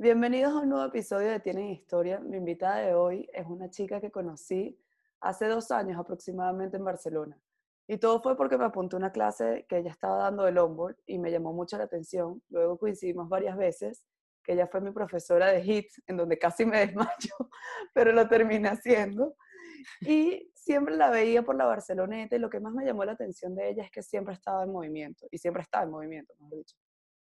Bienvenidos a un nuevo episodio de Tienen Historia. Mi invitada de hoy es una chica que conocí hace dos años aproximadamente en Barcelona. Y todo fue porque me apuntó a una clase que ella estaba dando de longboard y me llamó mucho la atención. Luego coincidimos varias veces, que ella fue mi profesora de HIT, en donde casi me desmayo, pero lo terminé haciendo. Y siempre la veía por la Barceloneta y lo que más me llamó la atención de ella es que siempre estaba en movimiento, y siempre estaba en movimiento, mejor dicho.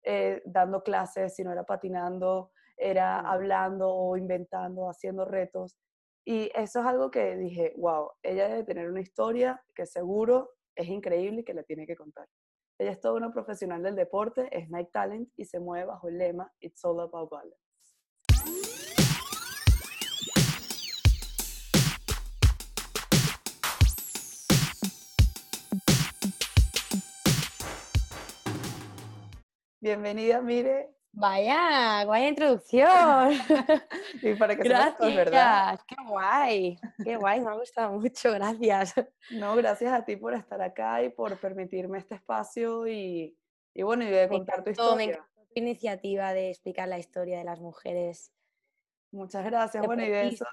Eh, dando clases, si no era patinando, era hablando o inventando, haciendo retos. Y eso es algo que dije, wow, ella debe tener una historia que seguro es increíble y que la tiene que contar. Ella es toda una profesional del deporte, es Night Talent y se mueve bajo el lema It's All About Balance. Bienvenida, Mire. Vaya, guay introducción. y para que gracias, ¿verdad? Qué guay, qué guay, me ha gustado mucho, gracias. No, gracias a ti por estar acá y por permitirme este espacio y, y bueno, y de contar tu historia. Me tu iniciativa de explicar la historia de las mujeres. Muchas gracias, bueno, y de eso...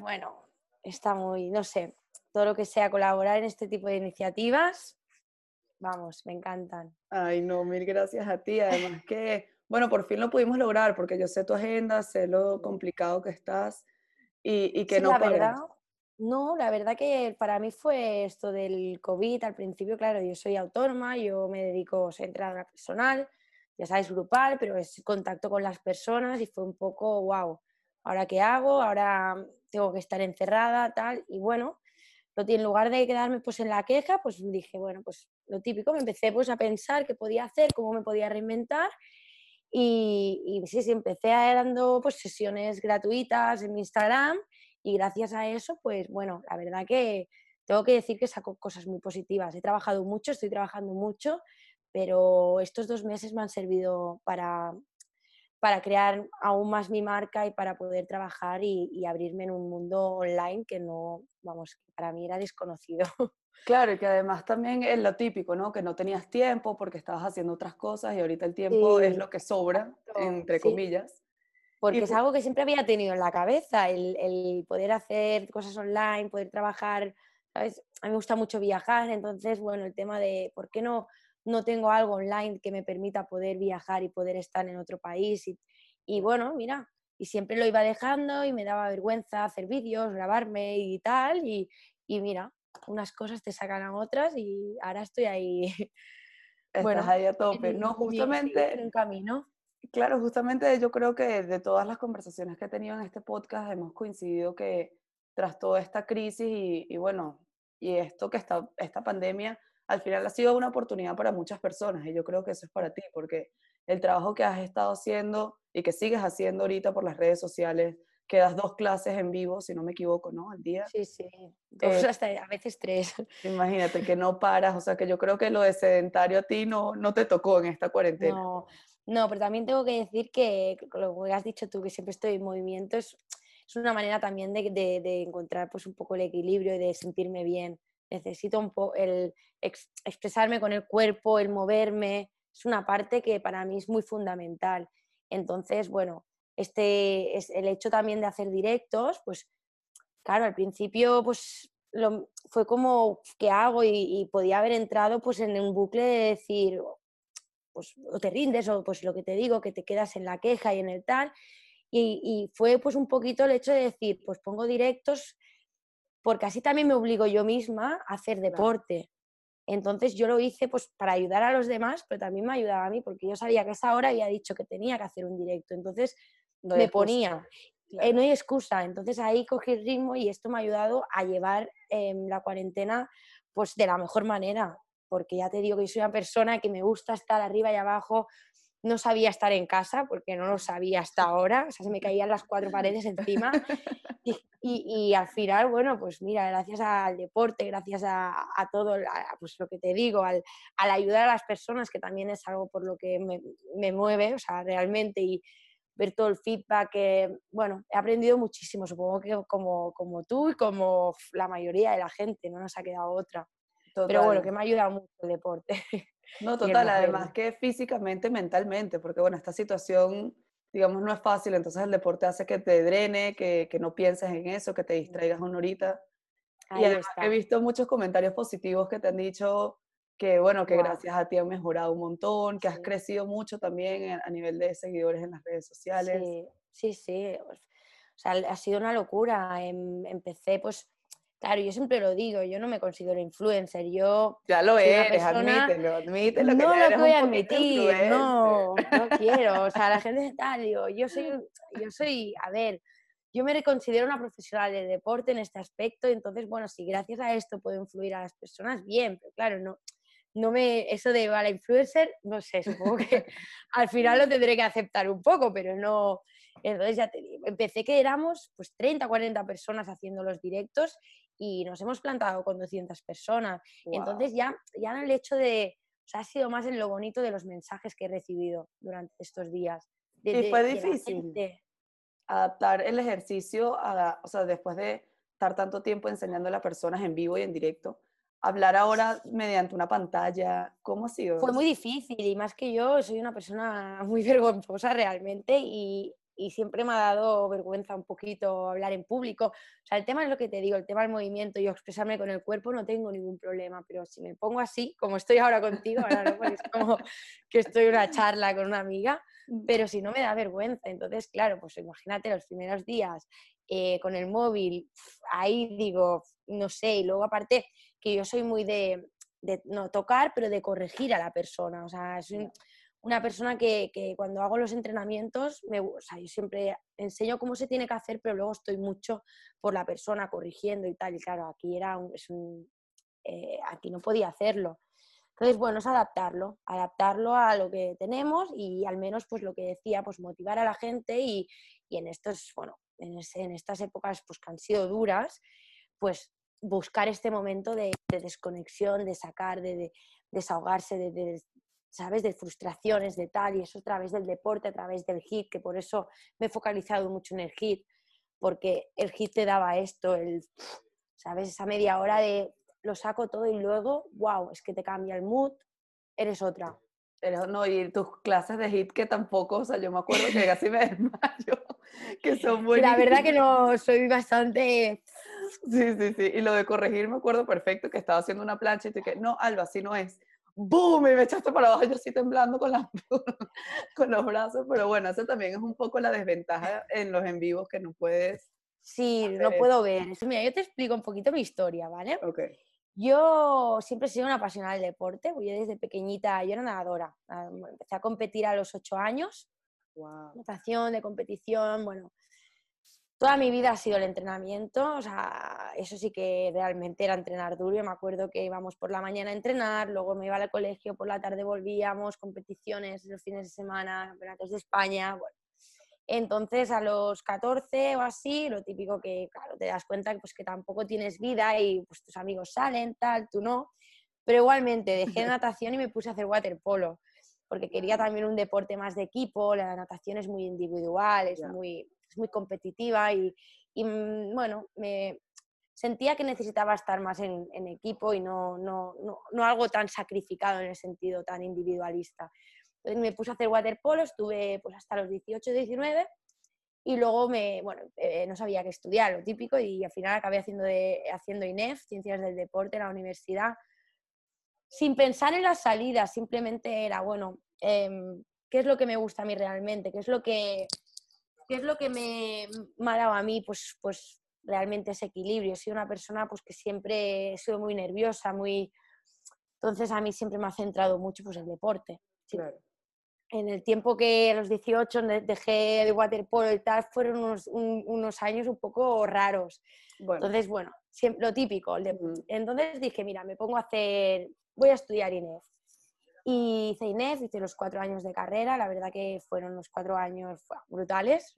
Bueno, está muy, no sé, todo lo que sea colaborar en este tipo de iniciativas vamos, me encantan. Ay, no, mil gracias a ti. Además que, bueno, por fin lo pudimos lograr porque yo sé tu agenda, sé lo complicado que estás y, y que no la verdad, no, la verdad que para mí fue esto del COVID. Al principio, claro, yo soy autónoma, yo me dedico a entrenadora personal, ya sabes, grupal, pero es contacto con las personas y fue un poco, wow, ¿ahora qué hago? Ahora tengo que estar encerrada, tal. Y bueno, en lugar de quedarme pues en la queja, pues dije, bueno, pues lo típico, me empecé pues a pensar qué podía hacer, cómo me podía reinventar y, y sí, sí, empecé dando pues sesiones gratuitas en mi Instagram y gracias a eso, pues bueno, la verdad que tengo que decir que saco cosas muy positivas. He trabajado mucho, estoy trabajando mucho, pero estos dos meses me han servido para para crear aún más mi marca y para poder trabajar y, abrirme en un mundo online que no, vamos, para mí era desconocido. Claro, y que además también es lo típico, ¿no? Que no tenías tiempo porque estabas haciendo otras cosas y ahorita el tiempo es lo que sobra, entre comillas. Porque es algo que siempre había tenido en la cabeza, el, el, poder hacer cosas online, poder trabajar, ¿sabes? A mí me gusta mucho viajar, entonces, bueno, el tema de por qué no no tengo algo online que me permita poder viajar y poder estar en otro país. Y, bueno, mira, y siempre lo iba dejando y me daba vergüenza hacer vídeos, grabarme y tal. Y, mira, unas cosas te sacan a otras y ahora estoy ahí. Estás bueno, ahí a tope. no, justamente. En un camino. Claro, justamente yo creo que de todas las conversaciones que he tenido en este podcast hemos coincidido que tras toda esta crisis y, y bueno, y esto que está, esta pandemia al final ha sido una oportunidad para muchas personas y yo creo que eso es para ti, porque el trabajo que has estado haciendo y que sigues haciendo ahorita por las redes sociales, que das dos clases en vivo, si no me equivoco, ¿no? Al día. Sí, sí, dos eh, hasta a veces tres. Imagínate que no paras, o sea que yo creo que lo de sedentario a ti no, no te tocó en esta cuarentena. No, no, pero también tengo que decir que lo que has dicho tú, que siempre estoy en movimiento, es, es una manera también de, de, de, encontrar pues un poco el equilibrio y de sentirme bien necesito un poco el expresarme con el cuerpo, el moverme, es una parte que para mí es muy fundamental. Entonces, bueno, este es el hecho también de hacer directos, pues claro, al principio pues lo, fue como, ¿qué hago? Y, podía haber entrado pues en un bucle de decir, pues o te rindes o pues lo que te digo, que te quedas en la queja y en el tal. Y, y fue pues un poquito el hecho de decir, pues pongo directos porque así también me obligo yo misma a hacer deporte. Entonces yo lo hice pues para ayudar a los demás, pero también me ayudaba a mí, porque yo sabía que a esa hora había dicho que tenía que hacer un directo. Entonces me ponía, eh, no hay excusa. Entonces ahí cogí el ritmo y esto me ha ayudado a llevar em, la cuarentena pues de la mejor manera, porque ya te digo que yo soy una persona que me gusta estar arriba y abajo, no sabía estar en casa porque no lo sabía hasta ahora, o sea, se me caían las cuatro paredes encima y, al final, bueno, pues mira, gracias al deporte, gracias a, todo, pues lo que te digo, al, ayudar a las personas, que también es algo por lo que me, mueve, o sea, realmente y ver todo el feedback, que, bueno, he aprendido muchísimo, supongo que como, como tú y como la mayoría de la gente, no nos ha quedado otra. Pero bueno, que me ha ayudado mucho el deporte. No, total, además que físicamente, mentalmente, porque bueno, esta situación digamos, no es fácil, entonces el deporte hace que te drene, que, que no pienses en eso, que te distraigas una horita. y he visto muchos comentarios positivos que te han dicho que, bueno, que gracias a ti han mejorado un montón, que has crecido mucho también a nivel de seguidores en las redes sociales. Sí, sí, sí. O sea, ha sido una locura. Em, empecé, pues, Claro, yo siempre lo digo, yo no me considero influencer, yo... Ya lo eres, admítelo, admítelo. No lo voy a admitir, no, no quiero. O sea, la gente tal, digo, yo soy, yo soy, a ver, yo me considero una profesional del deporte en este aspecto, entonces, bueno, si gracias a esto puedo influir a las personas, bien, pero claro, no, no me, eso de la influencer, no sé, supongo que al final lo tendré que aceptar un poco, pero no, entonces ya te digo, empecé que éramos pues 30, 40 personas haciendo los directos y nos hemos plantado con 200 personas. Entonces ya, ya el hecho de, o sea, ha sido más en lo bonito de los mensajes que he recibido durante estos días. y fue difícil adaptar el ejercicio, a, o sea, después de estar tanto tiempo enseñando a las personas en vivo y en directo, hablar ahora mediante una pantalla, ¿cómo ha sido? Fue muy difícil y más que yo soy una persona muy vergonzosa realmente y, y siempre me ha dado vergüenza un poquito hablar en público. O sea, el tema es lo que te digo, el tema del movimiento y expresarme con el cuerpo no tengo ningún problema, pero si me pongo así, como estoy ahora contigo, ahora no, es como que estoy en una charla con una amiga. Pero si no me da vergüenza. Entonces, claro, pues imagínate los primeros días eh, con el móvil, ahí digo, no sé, y luego aparte que yo soy muy de, de no tocar, pero de corregir a la persona. O sea, es un, una persona que, cuando hago los entrenamientos, me, o sea, yo siempre enseño cómo se tiene que hacer, pero luego estoy mucho por la persona corrigiendo y tal. Y claro, aquí, era es un, eh, aquí no podía hacerlo. Entonces, bueno, es adaptarlo, adaptarlo a lo que tenemos y al menos, pues lo que decía, pues motivar a la gente y, en estos, bueno, en, estas épocas pues que han sido duras, pues buscar este momento de, desconexión, de sacar, de, desahogarse, de, ¿sabes? De frustraciones, de tal, y eso a través del deporte, a través del hit, que por eso me he focalizado mucho en el hit, porque el hit te daba esto, el, ¿sabes? Esa media hora de lo saco todo y luego, wow, es que te cambia el mood, eres otra. Pero no, y tus clases de hit que tampoco, o sea, yo me acuerdo que casi me desmayo, que son muy... La verdad que no, soy bastante... Sí, sí, sí, y lo de corregir me acuerdo perfecto que estaba haciendo una plancha y te dije, no, Alba, así no es. ¡boom! Y me echaste para abajo, yo así temblando con, con los brazos, pero bueno, eso también es un poco la desventaja en los en vivos que no puedes. Sí, no puedo ver. Mira, yo te explico un poquito mi historia, ¿vale? Ok. Yo siempre he sido una apasionada del deporte, yo desde pequeñita, yo era nadadora, empecé a competir a los ocho años, wow. natación, de competición, bueno, toda mi vida ha sido el entrenamiento, o sea, eso sí que realmente era entrenar duro. Yo me acuerdo que íbamos por la mañana a entrenar, luego me iba al colegio, por la tarde volvíamos, competiciones los fines de semana, campeonatos de España, bueno. Entonces, a los 14 o así, lo típico que, claro, te das cuenta que, pues, que tampoco tienes vida y pues, tus amigos salen, tal, tú no. Pero igualmente, dejé natación y me puse a hacer waterpolo, porque quería también un deporte más de equipo, la natación es muy individual, es muy es muy competitiva y, mm, bueno, me sentía que necesitaba estar más en, equipo y no, no, no, algo tan sacrificado en el sentido tan individualista. Me puse a hacer waterpolo, estuve pues hasta los 18, 19 y luego me, bueno, eh, no sabía qué estudiar, lo típico, y al final acabé haciendo, de, haciendo INEF, Ciencias del Deporte, en la universidad, sin pensar en las salidas, simplemente era, bueno, em, ¿qué es lo que me gusta a mí realmente? ¿Qué es lo que, ¿Qué es lo que me, ha dado a mí? Pues, pues realmente ese equilibrio. He sido una persona pues, que siempre he sido muy nerviosa, muy... Entonces a mí siempre me ha centrado mucho pues, el deporte. En el tiempo que a los 18 dejé de waterpolo y tal, fueron unos, unos años un poco raros. Entonces, bueno, lo típico. Entonces dije, mira, me pongo a hacer, voy a estudiar INEF. Y hice INEF, hice los cuatro años de carrera, la verdad que fueron los cuatro años brutales.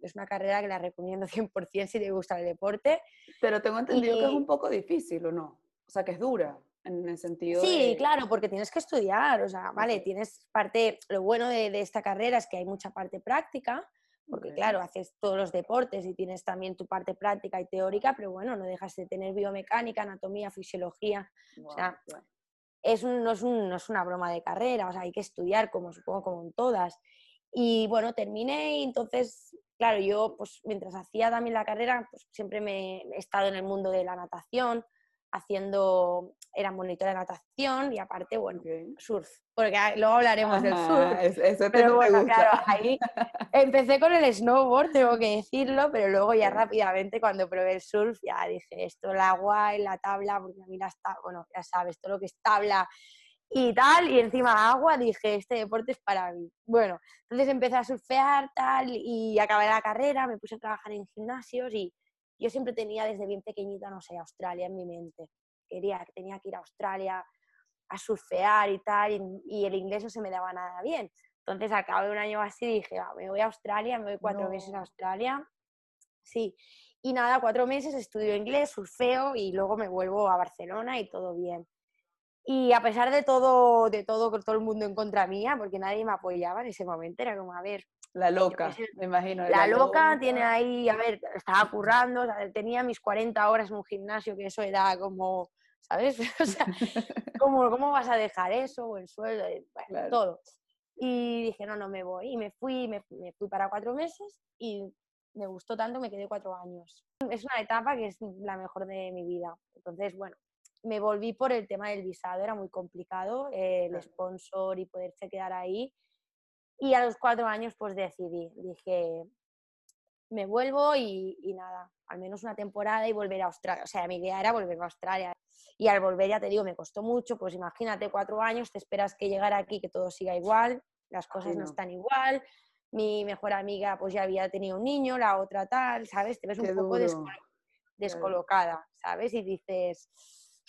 es una carrera que la recomiendo 100% si te gusta el deporte. Pero tengo entendido que es un poco difícil, ¿o no? O sea, que es dura en el sentido Sí, claro, porque tienes que estudiar, o sea, vale, tienes parte, lo bueno de, de, esta carrera es que hay mucha parte práctica, porque claro, haces todos los deportes y tienes también tu parte práctica y teórica, pero bueno, no dejas de tener biomecánica, anatomía, fisiología, o sea, es no, es una broma de carrera, o sea, hay que estudiar como supongo como en todas. Y bueno, terminé y entonces, claro, yo pues mientras hacía también la carrera, pues siempre me he estado en el mundo de la natación, haciendo, era monitor de natación y aparte, bueno, surf, porque luego hablaremos del surf. pero bueno, claro, ahí empecé con el snowboard, tengo que decirlo, pero luego ya rápidamente cuando probé el surf ya dije, esto, el agua y la tabla, porque a mí bueno, ya sabes, todo lo que es tabla y tal, y encima agua, dije, este deporte es para mí. Bueno, entonces empecé a surfear, tal, y acabé la carrera, me puse a trabajar en gimnasios y yo siempre tenía desde bien pequeñita, no sé, Australia en mi mente. Quería, que tenía que ir a Australia a surfear y tal, y, el inglés no se me daba nada bien. Entonces acabé un año así dije, me voy a Australia, me voy cuatro meses a Australia. Sí, y nada, cuatro meses estudio inglés, surfeo y luego me vuelvo a Barcelona y todo bien. Y a pesar de todo, de todo, con todo el mundo en contra mía, porque nadie me apoyaba en ese momento, era como, a ver, la loca, me imagino. La, loca, tiene ahí, a ver, estaba currando, tenía mis 40 horas en un gimnasio, que eso era como, ¿sabes? O sea, ¿cómo, ¿cómo, vas a dejar eso? O el sueldo, bueno, todo. Y dije, no, no me voy. Y me fui, me, me fui para cuatro meses y me gustó tanto, me quedé cuatro años. Es una etapa que es la mejor de mi vida. Entonces, bueno, me volví por el tema del visado, era muy complicado, el sponsor y poderse quedar ahí. Y a los cuatro años pues decidí, dije, me vuelvo y, nada, al menos una temporada y volver a Australia. O sea, mi idea era volver a Australia. Y al volver, ya te digo, me costó mucho, pues imagínate cuatro años, te esperas que llegara aquí, que todo siga igual, las cosas no. están igual. Mi mejor amiga pues ya había tenido un niño, la otra tal, ¿sabes? Te ves un poco descolocada, ¿sabes? Y dices,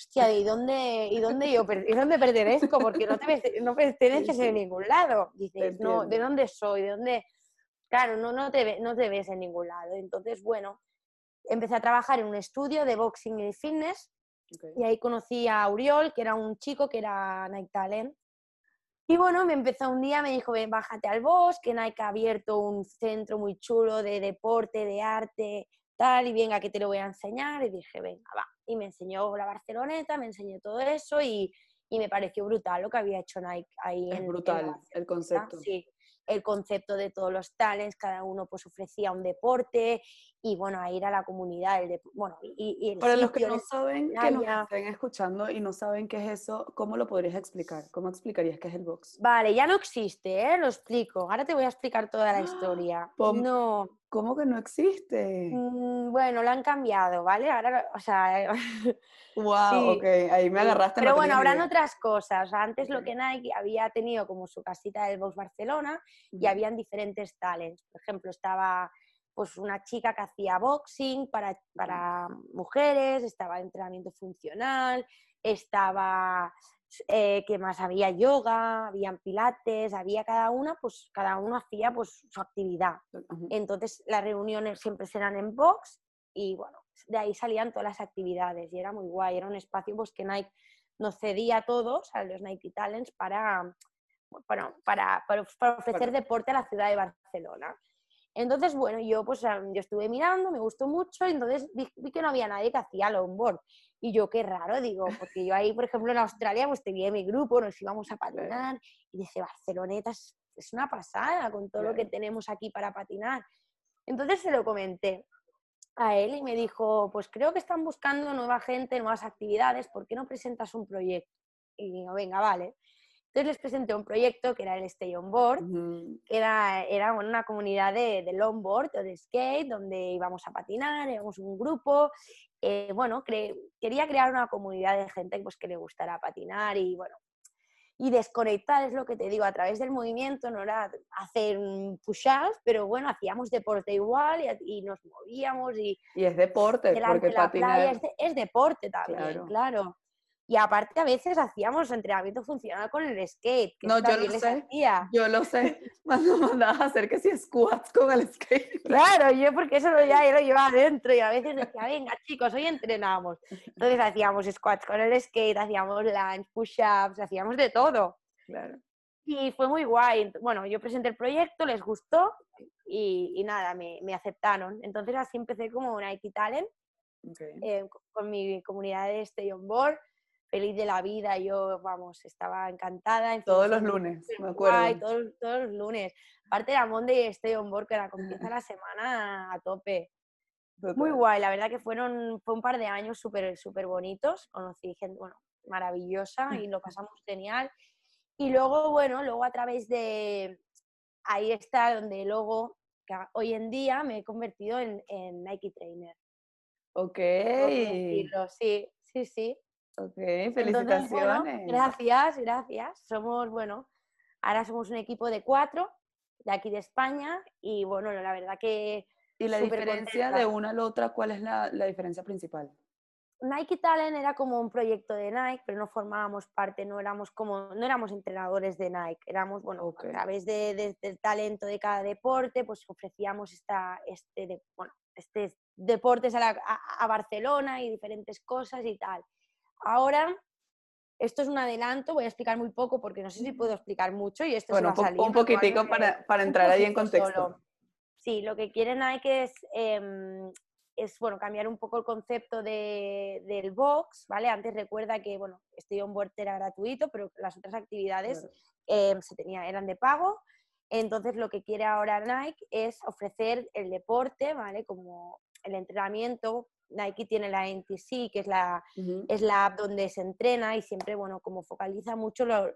hostia, ¿y dónde, y dónde yo ¿y dónde pertenezco? Porque no, te, no perteneces en ningún lado. Dices, no, ¿de dónde soy? ¿De dónde? Claro, no, no, te, no te ves en ningún lado. Entonces, bueno, empecé a trabajar en un estudio de boxing y fitness y ahí conocí a Uriol, que era un chico que era Nike Talent. Y bueno, me empezó un día, me dijo, ven, bájate al bosque, Nike ha abierto un centro muy chulo de deporte, de arte, tal, y venga, que te lo voy a enseñar. Y dije, venga, va y me enseñó la Barceloneta, me enseñó todo eso y, y me pareció brutal lo que había hecho Nike ahí. Es brutal el concepto. Sí, el concepto de todos los talents, cada uno pues ofrecía un deporte y bueno, a ir a la comunidad. El bueno, y, Para los que no saben, que nos estén escuchando y no saben qué es eso, ¿cómo lo podrías explicar? ¿Cómo explicarías qué es el box? Vale, ya no existe, ¿eh? lo explico. Ahora te voy a explicar toda la historia. no. ¿Cómo que no existe? Mm, bueno, lo han cambiado, ¿vale? Ahora, o sea... wow, ok, ahí me agarraste. Pero bueno, habrán otras cosas. Antes lo que Nike había tenido como su casita del Box Barcelona y habían diferentes talents. Por ejemplo, estaba pues una chica que hacía boxing para, para mujeres, estaba entrenamiento funcional, estaba eh, que más había yoga, habían pilates, había cada una, pues cada uno hacía pues su actividad. Entonces las reuniones siempre eran en box y bueno, de ahí salían todas las actividades y era muy guay, era un espacio pues que Nike nos cedía a todos, a los Nike Talents, para, para, para, para ofrecer deporte a la ciudad de Barcelona. Entonces, bueno, yo pues yo estuve mirando, me gustó mucho, y entonces vi, que no había nadie que hacía longboard. Y yo, qué raro, digo, porque yo ahí, por ejemplo, en Australia, pues tenía mi grupo, nos íbamos a patinar, y dice, Barceloneta es, una pasada con todo lo que tenemos aquí para patinar. Entonces se lo comenté a él y me dijo, pues creo que están buscando nueva gente, nuevas actividades, ¿por qué no presentas un proyecto? Y digo, venga, vale. Entonces les presenté un proyecto que era el Stay On Board, que era, era una comunidad de, de longboard o de skate, donde íbamos a patinar, éramos un grupo. Eh, bueno, quería crear una comunidad de gente pues, que le gustara patinar y bueno, y desconectar, es lo que te digo, a través del movimiento, no era hacer push-ups, pero bueno, hacíamos deporte igual y, nos movíamos. Y, y es deporte, porque patinar... es, deporte también, claro. Y aparte a veces hacíamos entrenamiento funcional con el skate. no, yo lo sé. Yo lo sé. Cuando mandabas a hacer que si squats con el skate. Claro, yo porque eso ya lo llevaba adentro y a veces decía, venga chicos, hoy entrenamos. Entonces hacíamos squats con el skate, hacíamos lunge, push-ups, hacíamos de todo. Claro. Y fue muy guay. Bueno, yo presenté el proyecto, les gustó y, nada, me, me, aceptaron. Entonces así empecé como Nike Talent eh, con mi comunidad de Stay On Board feliz de la vida, yo, vamos, estaba encantada. Todos los lunes, me acuerdo. todos, todos los lunes. Aparte era Monday Stay on Board, que era comienza la semana a tope. Muy guay, la verdad que fueron, fue un par de años súper súper bonitos, conocí gente, bueno, maravillosa y lo pasamos genial. Y luego, bueno, luego a través de, ahí está donde luego, que hoy en día me he convertido en, en Nike Trainer. Ok. Sí, sí, sí. Ok, felicitaciones. gracias, gracias. Somos, bueno, ahora somos un equipo de cuatro de aquí de España y bueno, la verdad que... ¿Y la diferencia de una a la otra, cuál es la, la, diferencia principal? Nike Talent era como un proyecto de Nike, pero no formábamos parte, no éramos como, no éramos entrenadores de Nike, éramos, bueno, a través de, del talento de cada deporte, pues ofrecíamos esta, este, bueno, este deportes a, a, Barcelona y diferentes cosas y tal. Ahora, esto es un adelanto, voy a explicar muy poco porque no sé si puedo explicar mucho y esto bueno, va a salir. Un poquitico para, para entrar ahí en contexto. Sí, lo que quieren Nike es, em, es bueno, cambiar un poco el concepto de, del box, ¿vale? Antes recuerda que, bueno, este onboard era gratuito, pero las otras actividades em, se tenía, eran de pago. Entonces, lo que quiere ahora Nike es ofrecer el deporte, ¿vale? Como el entrenamiento. Nike tiene la NTC, que es la, es la app donde se entrena y siempre, bueno, como focaliza mucho, lo,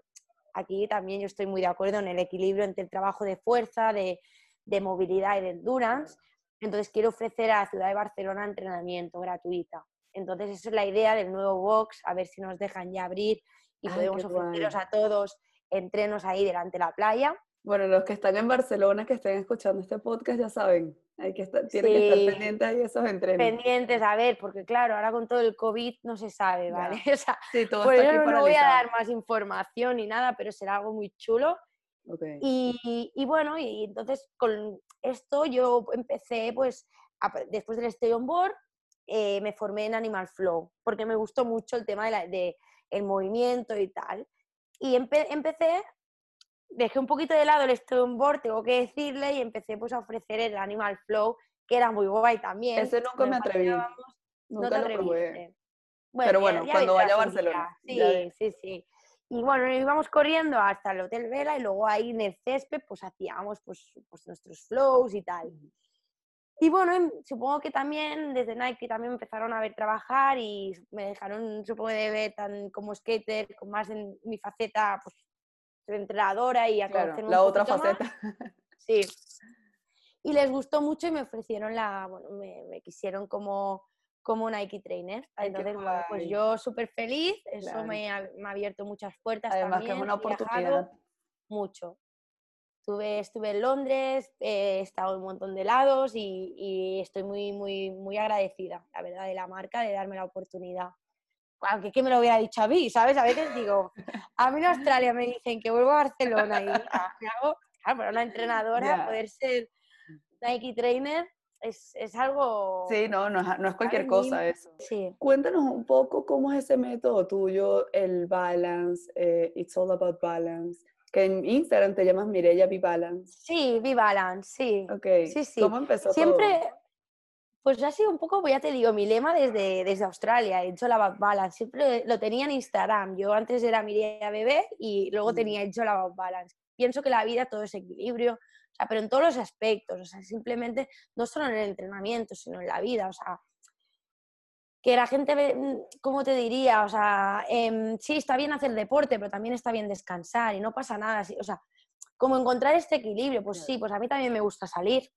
aquí también yo estoy muy de acuerdo en el equilibrio entre el trabajo de fuerza, de, de movilidad y de endurance. Entonces, quiero ofrecer a la ciudad de Barcelona entrenamiento gratuita. Entonces, esa es la idea del nuevo box, a ver si nos dejan ya abrir y podemos ofreceros a todos entrenos ahí delante de la playa. Bueno, los que están en Barcelona, que estén escuchando este podcast, ya saben, hay que estar, tienen que estar pendientes ahí esos entrenos. Pendientes, a ver, porque claro, ahora con todo el COVID no se sabe, ¿vale? O sea, sí, todo por eso no voy a dar más información ni nada, pero será algo muy chulo. Okay. Y, y, bueno, y entonces con esto yo empecé, pues, después del Stay on Board, eh, me formé en Animal Flow, porque me gustó mucho el tema del de el movimiento y tal. Y empe empecé dejé un poquito de lado el board tengo que decirle, y empecé pues a ofrecer el Animal Flow, que era muy guay también. Ese nunca me atreví. Nunca no te atreviste. Bueno, Pero bueno, cuando vaya a Barcelona. Sí, sí, sí. Y bueno, íbamos corriendo hasta el Hotel Vela y luego ahí en el césped pues hacíamos pues, pues nuestros flows y tal. Y bueno, em, supongo que también desde Nike también empezaron a ver trabajar y me dejaron, supongo, de ver tan como skater, con más en mi faceta pues, entrenadora y a claro, la otra faceta. Sí. Y les gustó mucho y me ofrecieron la, bueno, me, quisieron como, como Nike trainer. Entonces, bueno, pues yo súper feliz, eso me, ha, me, ha, abierto muchas puertas. Además que es una oportunidad. Mucho. Estuve, estuve en Londres, he estado en un montón de lados y, y, estoy muy, muy, muy agradecida, la verdad, de la marca de darme la oportunidad aunque que me lo hubiera dicho a mí, ¿sabes? A veces digo, a mí en Australia me dicen que vuelvo a Barcelona y ah, hago, claro, para una entrenadora poder ser Nike trainer es, es, algo... Sí, no, no es, no es cualquier cosa eso. Sí. Cuéntanos un poco cómo es ese método tuyo, el balance, eh, It's All About Balance, que en Instagram te llamas Mireya Be Balance. Sí, Be Balance, sí. Ok, sí, sí. ¿cómo empezó Siempre, pues ha sido un poco, pues ya te digo, mi lema desde, desde Australia, he hecho la balance, siempre lo tenía en Instagram, yo antes era Mireia Bebé y luego tenía hecho la balance. Pienso que la vida todo es equilibrio, o sea, pero en todos los aspectos, o sea, simplemente no solo en el entrenamiento, sino en la vida, o sea, que la gente, mm, ¿cómo te diría? O sea, eh, sí, está bien hacer deporte, pero también está bien descansar y no pasa nada, o sea, como encontrar este equilibrio, pues sí, pues a mí también me gusta salir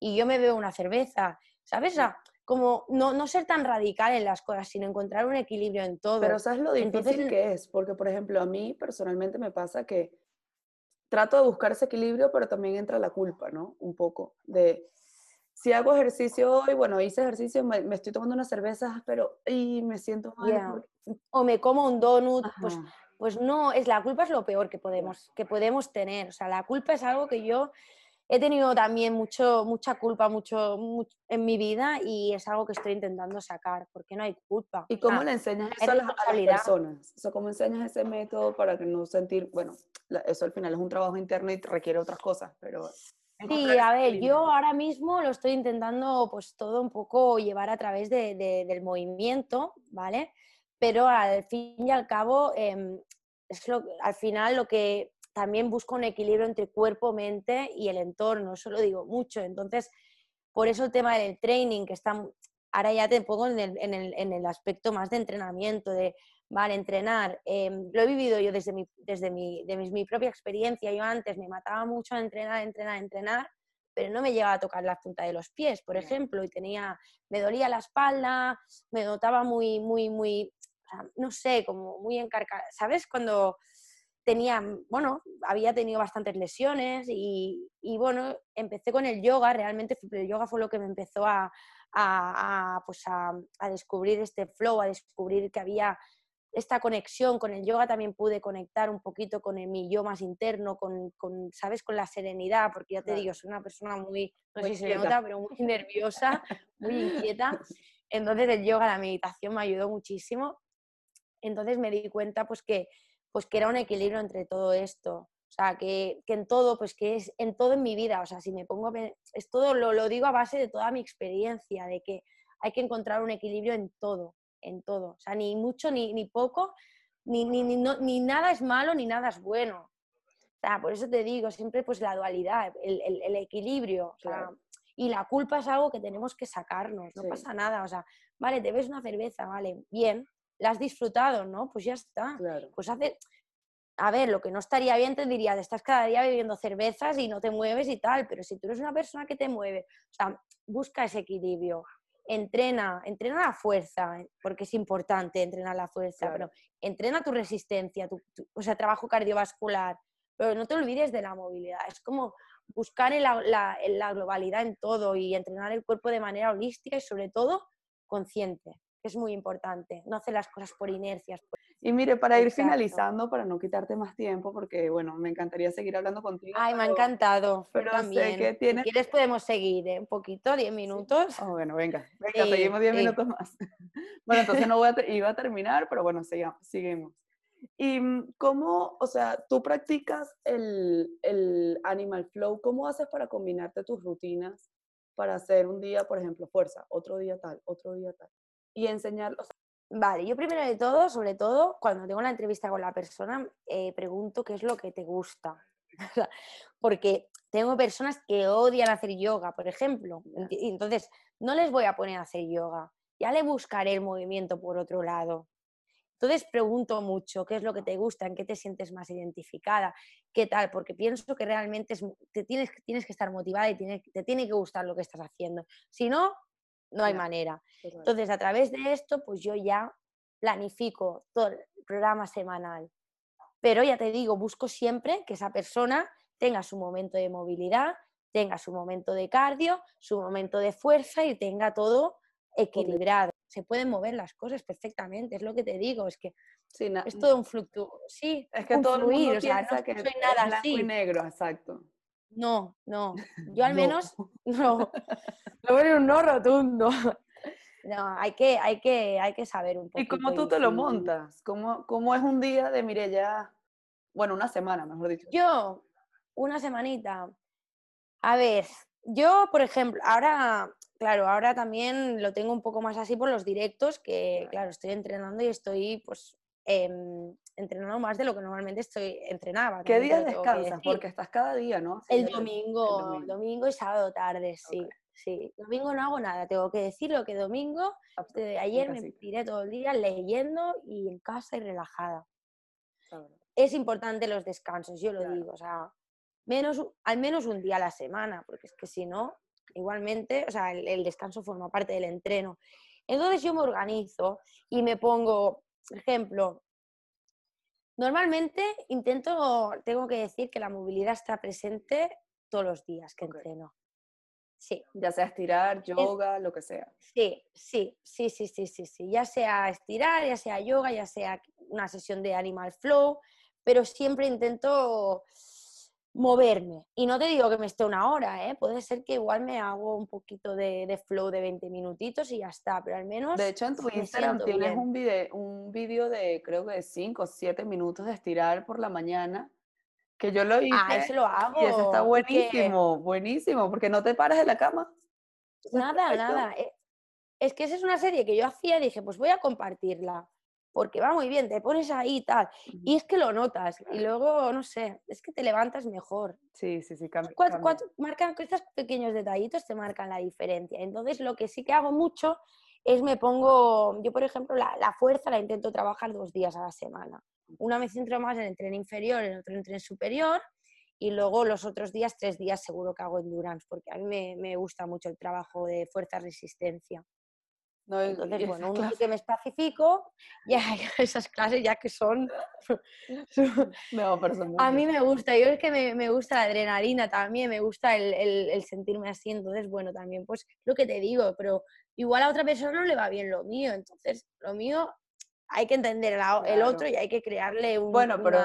y yo me veo una cerveza ¿sabes? como no, no, ser tan radical en las cosas, sino encontrar un equilibrio en todo. Pero ¿sabes lo difícil que es? Porque, por ejemplo, a mí personalmente me pasa que trato de buscar ese equilibrio, pero también entra la culpa, ¿no? Un poco de... Si hago ejercicio hoy, bueno, hice ejercicio, me, estoy tomando unas cervezas, pero y me siento mal. O me como un donut, pues, pues no, es la culpa es lo peor que podemos, que podemos tener. O sea, la culpa es algo que yo he tenido también mucho, mucha culpa mucho, en mi vida y es algo que estoy intentando sacar, porque no hay culpa. ¿Y cómo le enseñas eso a las, personas? O sea, ¿cómo enseñas ese método para que no sentir, bueno, eso al final es un trabajo interno y requiere otras cosas, pero... Sí, a ver, yo ahora mismo lo estoy intentando pues todo un poco llevar a través de, del movimiento, ¿vale? pero al fin y al cabo, em, es lo, al final lo que también busco un equilibrio entre cuerpo, mente y el entorno, eso lo digo mucho. Entonces, por eso el tema del training, que está, ahora ya te pongo en el, en el, aspecto más de entrenamiento, de, vale, entrenar. Em, lo he vivido yo desde, mi, desde mi, de mi, propia experiencia. Yo antes me mataba mucho a entrenar, entrenar, entrenar, pero no me llegaba a tocar la punta de los pies, por ejemplo, y tenía, me dolía la espalda, me notaba muy, muy, muy, no sé, como muy encarcada. ¿Sabes? Cuando tenía, bueno, había tenido bastantes lesiones y, bueno, empecé con el yoga, realmente el yoga fue lo que me empezó a, pues a, descubrir este flow, a descubrir que había esta conexión con el yoga también pude conectar un poquito con mi yo más interno, con, ¿sabes? Con la serenidad, porque ya te digo, soy una persona muy, no sé si se nota, pero muy nerviosa, muy inquieta. Entonces el yoga, la meditación me ayudó muchísimo. Entonces me di cuenta pues que pues que era un equilibrio entre todo esto. O sea, que, en todo, pues que es en todo en mi vida. O sea, si me pongo, es todo, lo, lo digo a base de toda mi experiencia, de que hay que encontrar un equilibrio en todo, en todo. O sea, ni mucho ni, ni poco, ni, ni, ni, no, ni, nada es malo, ni nada es bueno. O sea, por eso te digo, siempre pues la dualidad, el, el, el equilibrio. O sea, y la culpa es algo que tenemos que sacarnos, no pasa nada. O sea, vale, te ves una cerveza, vale, bien, la has disfrutado, ¿no? Pues ya está. Pues hace, a ver, lo que no estaría bien te diría, estás cada día bebiendo cervezas y no te mueves y tal, pero si tú eres una persona que te mueve, o sea, busca ese equilibrio, entrena, entrena la fuerza, porque es importante entrenar la fuerza, pero entrena tu resistencia, tu, o sea, trabajo cardiovascular, pero no te olvides de la movilidad, es como buscar en la, en la globalidad en todo y entrenar el cuerpo de manera holística y sobre todo consciente es muy importante, no hacer las cosas por inercias. Y mire, para ir finalizando, para no quitarte más tiempo, porque bueno, me encantaría seguir hablando contigo. Ay, me ha encantado. Pero también. Sé que Si quieres podemos seguir ¿eh? un poquito, 10 minutos. Oh, bueno, venga, venga, seguimos 10 minutos más. Bueno, entonces no voy a iba a terminar, pero bueno, sigamos, seguimos. ¿Y mm, cómo, o sea, tú practicas el, el Animal Flow? ¿Cómo haces para combinarte tus rutinas para hacer un día, por ejemplo, fuerza, otro día tal, otro día tal? Y enseñarlos. Vale, yo primero de todo, sobre todo, cuando tengo la entrevista con la persona, eh, pregunto qué es lo que te gusta. Porque tengo personas que odian hacer yoga, por ejemplo. Y entonces, no les voy a poner a hacer yoga. Ya le buscaré el movimiento por otro lado. Entonces pregunto mucho qué es lo que te gusta, en qué te sientes más identificada, qué tal, porque pienso que realmente te tienes, tienes que estar motivada y te tiene que gustar lo que estás haciendo. Si no, no hay manera. Entonces, a través de esto, pues yo ya planifico todo el programa semanal. Pero ya te digo, busco siempre que esa persona tenga su momento de movilidad, tenga su momento de cardio, su momento de fuerza y tenga todo equilibrado. Se pueden mover las cosas perfectamente, es lo que te digo, es que es todo un fluctuo. Sí, es que todo fluir, o sea, no que soy nada así. negro, exacto. No, no. Yo al menos no. No veo un no rotundo. No, hay que, hay que, hay que saber un poco. ¿Y cómo tú te lo montas? ¿Cómo, ¿Cómo es un día de Mirella? Bueno, una semana, mejor dicho. Yo, una semanita. A ver, yo, por ejemplo, ahora, claro, ahora también lo tengo un poco más así por los directos, que claro, estoy entrenando y estoy pues eh, entrenando más de lo que normalmente estoy entrenaba. ¿Qué día descansas? Porque estás cada día, ¿no? El domingo, domingo, y sábado tarde, sí. Sí, domingo no hago nada, tengo que decirlo que domingo, ayer me tiré todo el día leyendo y en casa y relajada. Es importante los descansos, yo lo digo, o sea, menos, al menos un día a la semana, porque es que si no, igualmente, o sea, el descanso forma parte del entreno. Entonces yo me organizo y me pongo por ejemplo, normalmente intento, tengo que decir que la movilidad está presente todos los días que entreno. Sí. Ya sea estirar, yoga, lo que sea. Sí, sí, sí, sí, sí, sí, sí. Ya sea estirar, ya sea yoga, ya sea una sesión de animal flow, pero siempre intento moverme. Y no te digo que me esté una hora, ¿eh? puede ser que igual me hago un poquito de, flow de 20 minutitos y ya está, pero al menos... De hecho, en tu Instagram tienes un video, un video de creo que de 5 o 7 minutos de estirar por la mañana, que yo lo hice. Ah, eso lo hago. Y eso está buenísimo, buenísimo, porque no te paras de la cama. Nada, nada. Eh, es que esa es una serie que yo hacía y dije, pues voy a compartirla. Porque va muy bien, te pones ahí y tal. Y es que lo notas. Y luego, no sé, es que te levantas mejor. Sí, sí, sí, cambia. marcan, estos pequeños detallitos te marcan la diferencia. Entonces, lo que sí que hago mucho es me pongo, yo por ejemplo, la, la fuerza la intento trabajar dos días a la semana. Una me centro más en el tren inferior, en otro en el tren superior y luego los otros días, tres días seguro que hago endurance, porque a mí me, me gusta mucho el trabajo de fuerza-resistencia. No, Entonces, bueno, un que me especifico, ya esas clases ya que son... no, a mí me gusta, yo es que me, me gusta la adrenalina también, me gusta el, el, el, sentirme así, entonces, bueno, también pues lo que te digo, pero igual a otra persona no le va bien lo mío, entonces lo mío hay que entender el, otro y hay que crearle un... Bueno, pero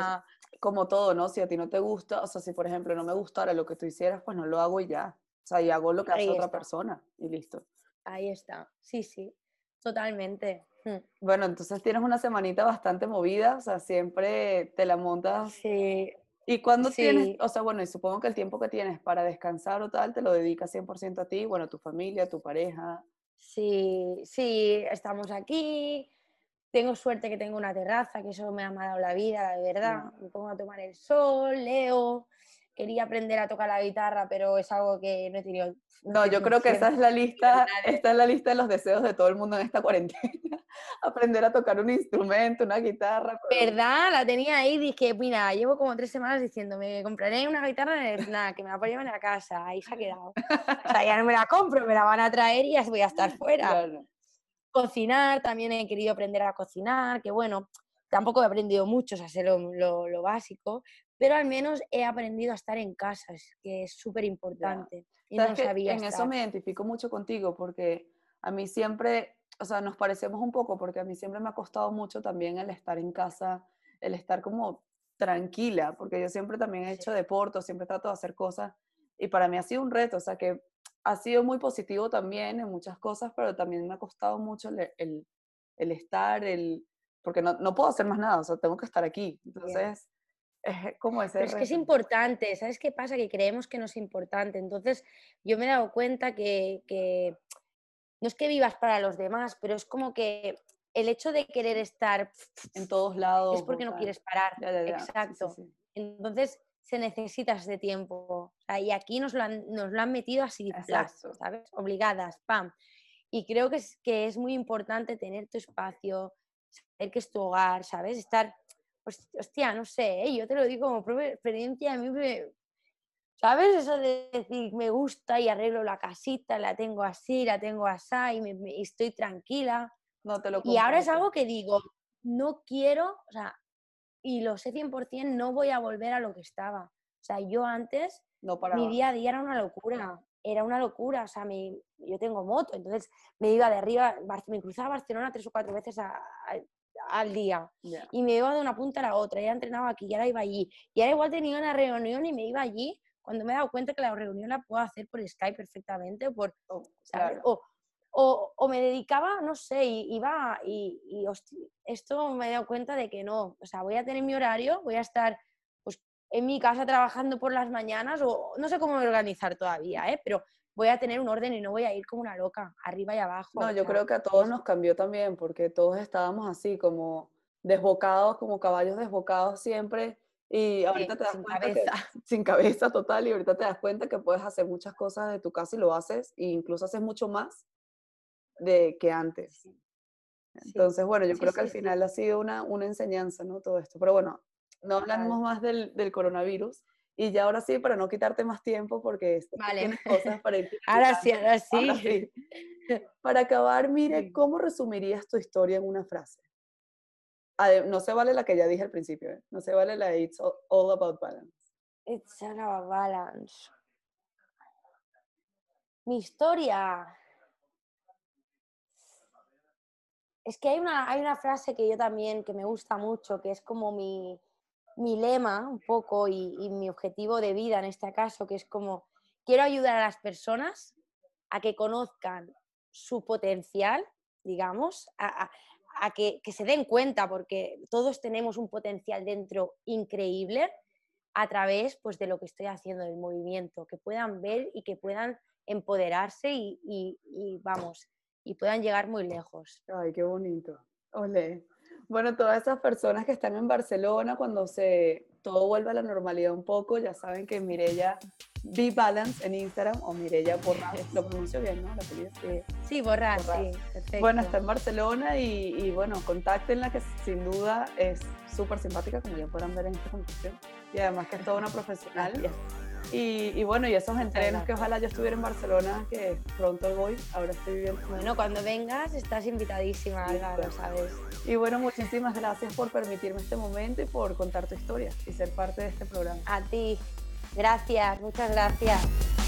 como todo, ¿no? Si a ti no te gusta, o sea, si por ejemplo no me gustara lo que tú hicieras, pues no lo hago y ya. O sea, y hago lo que hace otra persona y listo. Ahí está, sí, sí, totalmente. Hmm. Bueno, entonces tienes una semanita bastante movida, o sea, siempre te la montas. Sí. ¿Y cuando tienes, o sea, bueno, y supongo que el tiempo que tienes para descansar o tal, te lo dedicas 100% a ti, bueno, a tu familia, a tu pareja? Sí, sí, estamos aquí, tengo suerte que tengo una terraza, que eso me ha dado la vida, de verdad. Me pongo a tomar el sol, leo. Quería aprender a tocar la guitarra, pero es algo que no he tenido. No, yo creo que esa es la lista, esta es la lista de los deseos de todo el mundo en esta cuarentena. aprender a tocar un instrumento, una guitarra. ¿Verdad? La tenía ahí, dije, mira, llevo como tres semanas diciendo, me compraré una guitarra, nada, que me la voy a llevar a la casa, ahí se ha quedado. o sea, ya no me la compro, me la van a traer y ya voy a estar fuera. Cocinar, también he querido aprender a cocinar, que bueno, tampoco he aprendido mucho, o sea, sé lo, básico, pero al menos he aprendido a estar en casa, que es súper importante. Y no sabía en eso me identifico mucho contigo, porque a mí siempre, o sea, nos parecemos un poco, porque a mí siempre me ha costado mucho también el estar en casa, el estar como tranquila, porque yo siempre también he hecho deporte, siempre trato de hacer cosas, y para mí ha sido un reto, o sea, que ha sido muy positivo también en muchas cosas, pero también me ha costado mucho el, el, estar, el, porque no, no, puedo hacer más nada, o sea, tengo que estar aquí. Entonces, es como ese... Pero es que es importante, ¿sabes qué pasa? Que creemos que no es importante. Entonces, yo me he dado cuenta que, que no es que vivas para los demás, pero es como que el hecho de querer estar en todos lados es porque no quieres parar. Exacto. Entonces, se necesita ese tiempo. y aquí nos lo han, nos lo han metido así, ¿sabes? Obligadas, pam. Y creo que es, que es muy importante tener tu espacio, saber que es tu hogar, ¿sabes? Estar, hostia, no sé, ¿eh? yo te lo digo como propia experiencia, a mí me, ¿sabes? Eso de decir, me gusta y arreglo la casita, la tengo así, la tengo así y, y estoy tranquila. No te lo y ahora es algo que digo, no quiero, o sea, y lo sé 100%, no voy a volver a lo que estaba. O sea, yo antes, no mi día a día era una locura, era una locura. O sea, mi, yo tengo moto, entonces me iba de arriba, me cruzaba Barcelona tres o cuatro veces al día. Y me iba de una punta a la otra, ya entrenaba aquí, y ahora iba allí. Y ahora igual tenía una reunión y me iba allí cuando me he dado cuenta que la reunión la puedo hacer por Skype perfectamente, por, oh, o, o, o, me dedicaba, no sé, iba y, y esto me he dado cuenta de que no, o sea, voy a tener mi horario, voy a estar pues, en mi casa trabajando por las mañanas o no sé cómo organizar todavía, ¿eh? pero voy a tener un orden y no voy a ir como una loca, arriba y abajo. No, yo creo que a todos nos cambió también, porque todos estábamos así como desbocados, como caballos desbocados siempre. Y ahorita te das sin cuenta cabeza. que sin cabeza total y ahorita te das cuenta que puedes hacer muchas cosas de tu casa y lo haces e incluso haces mucho más de que antes. Entonces, bueno, yo creo que al final ha sido una, una enseñanza, ¿no? Todo esto. Pero bueno, no hablamos más del, del, coronavirus. Y ya ahora sí, para no quitarte más tiempo, porque vale. tienes cosas para ir. ahora sí, ahora sí. Para acabar, mire, ¿cómo resumirías tu historia en una frase? No se vale la que ya dije al principio, ¿eh? no se vale la It's all about balance. It's all about balance. Mi historia. Es que hay una, hay una frase que yo también, que me gusta mucho, que es como mi, mi lema un poco y, mi objetivo de vida en este caso, que es como, quiero ayudar a las personas a que conozcan su potencial, digamos, a, a, que, que, se den cuenta, porque todos tenemos un potencial dentro increíble a través pues, de lo que estoy haciendo del movimiento, que puedan ver y que puedan empoderarse y, y, vamos, y puedan llegar muy lejos. Ay, qué bonito. Ole. Bueno, todas esas personas que están en Barcelona, cuando se todo vuelve a la normalidad un poco, ya saben que Mirella Be Balance en Instagram o Mirella Borras, lo pronuncio bien, ¿no? La sí, sí Borras, sí, perfecto. Bueno, está en Barcelona y, y bueno, contáctenla que sin duda es súper simpática, como ya podrán ver en esta conversación. Y además que es toda una profesional. Y, bueno, y esos entrenos que ojalá yo estuviera en Barcelona, que pronto voy, ahora estoy viviendo. Bueno, cuando vengas estás invitadísima, Alba, lo sabes. Y bueno, muchísimas gracias por permitirme este momento y por contar tu historia y ser parte de este programa. A ti, gracias, muchas gracias.